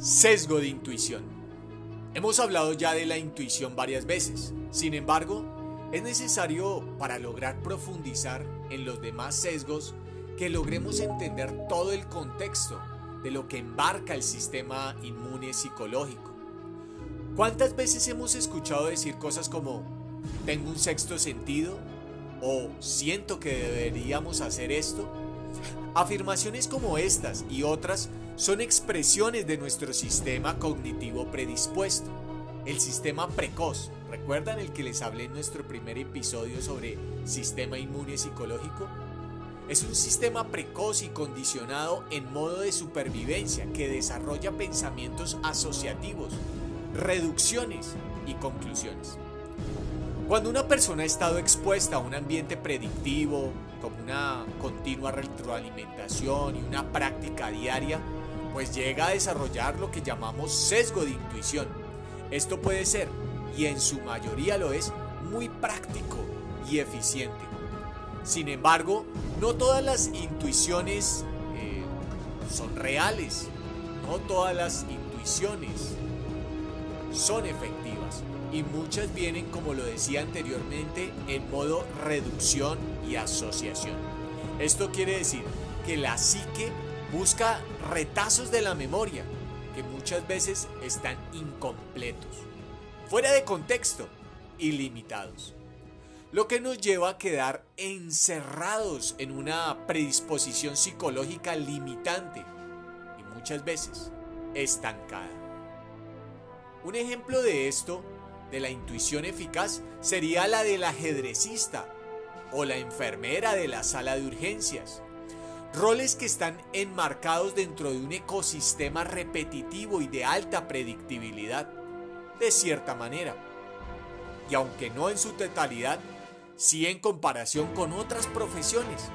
Sesgo de intuición. Hemos hablado ya de la intuición varias veces. Sin embargo, es necesario para lograr profundizar en los demás sesgos que logremos entender todo el contexto de lo que embarca el sistema inmune psicológico. ¿Cuántas veces hemos escuchado decir cosas como tengo un sexto sentido o siento que deberíamos hacer esto? Afirmaciones como estas y otras son expresiones de nuestro sistema cognitivo predispuesto, el sistema precoz. ¿Recuerdan el que les hablé en nuestro primer episodio sobre sistema inmune psicológico? Es un sistema precoz y condicionado en modo de supervivencia que desarrolla pensamientos asociativos, reducciones y conclusiones. Cuando una persona ha estado expuesta a un ambiente predictivo, como una continua retroalimentación y una práctica diaria, pues llega a desarrollar lo que llamamos sesgo de intuición. Esto puede ser, y en su mayoría lo es, muy práctico y eficiente. Sin embargo, no todas las intuiciones eh, son reales, no todas las intuiciones son efectivas y muchas vienen, como lo decía anteriormente, en modo reducción y asociación. Esto quiere decir que la psique busca retazos de la memoria que muchas veces están incompletos, fuera de contexto y limitados. Lo que nos lleva a quedar encerrados en una predisposición psicológica limitante y muchas veces estancada. Un ejemplo de esto, de la intuición eficaz, sería la del ajedrecista o la enfermera de la sala de urgencias Roles que están enmarcados dentro de un ecosistema repetitivo y de alta predictibilidad, de cierta manera. Y aunque no en su totalidad, sí en comparación con otras profesiones.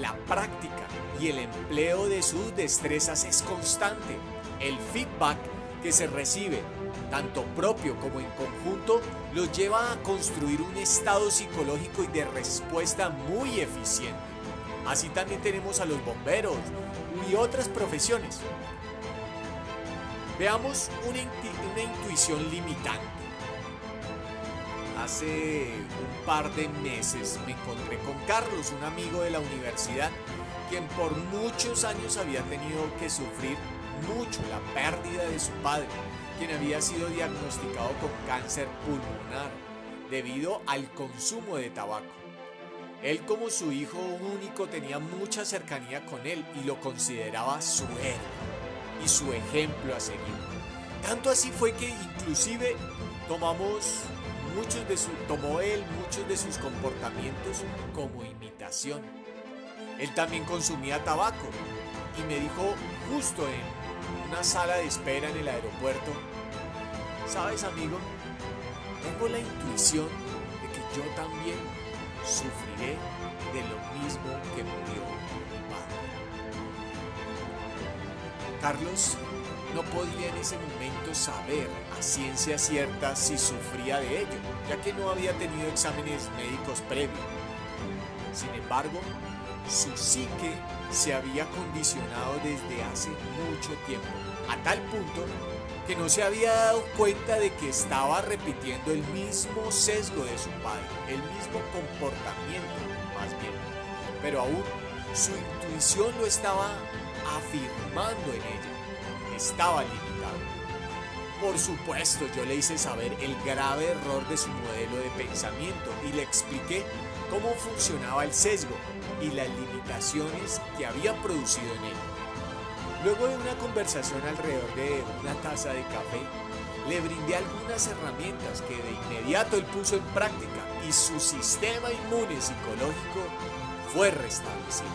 La práctica y el empleo de sus destrezas es constante. El feedback que se recibe, tanto propio como en conjunto, los lleva a construir un estado psicológico y de respuesta muy eficiente. Así también tenemos a los bomberos y otras profesiones. Veamos una, intuición limitante. Hace un par de meses me encontré con Carlos, un amigo de la universidad, quien por muchos años había tenido que sufrir mucho la pérdida de su padre, quien había sido diagnosticado con cáncer pulmonar debido al consumo de tabaco. Él como su hijo único tenía mucha cercanía con él y lo consideraba su héroe y su ejemplo a seguir. Tanto así fue que inclusive tomamos muchos de su, tomó él muchos de sus comportamientos como imitación. Él también consumía tabaco y me dijo justo en una sala de espera en el aeropuerto, ¿sabes amigo? Tengo la intuición de que yo también Carlos no podía en ese momento saber a ciencia cierta si sufría de ello, ya que no había tenido exámenes médicos previos. Sin embargo, su psique se había condicionado desde hace mucho tiempo, a tal punto que no se había dado cuenta de que estaba repitiendo el mismo sesgo de su padre, el mismo comportamiento más bien. Pero aún su intuición lo estaba afirmando en ella, estaba limitado. Por supuesto, yo le hice saber el grave error de su modelo de pensamiento y le expliqué cómo funcionaba el sesgo y las limitaciones que había producido en él. Luego de una conversación alrededor de una taza de café, le brindé algunas herramientas que de inmediato él puso en práctica y su sistema inmune psicológico fue restablecido.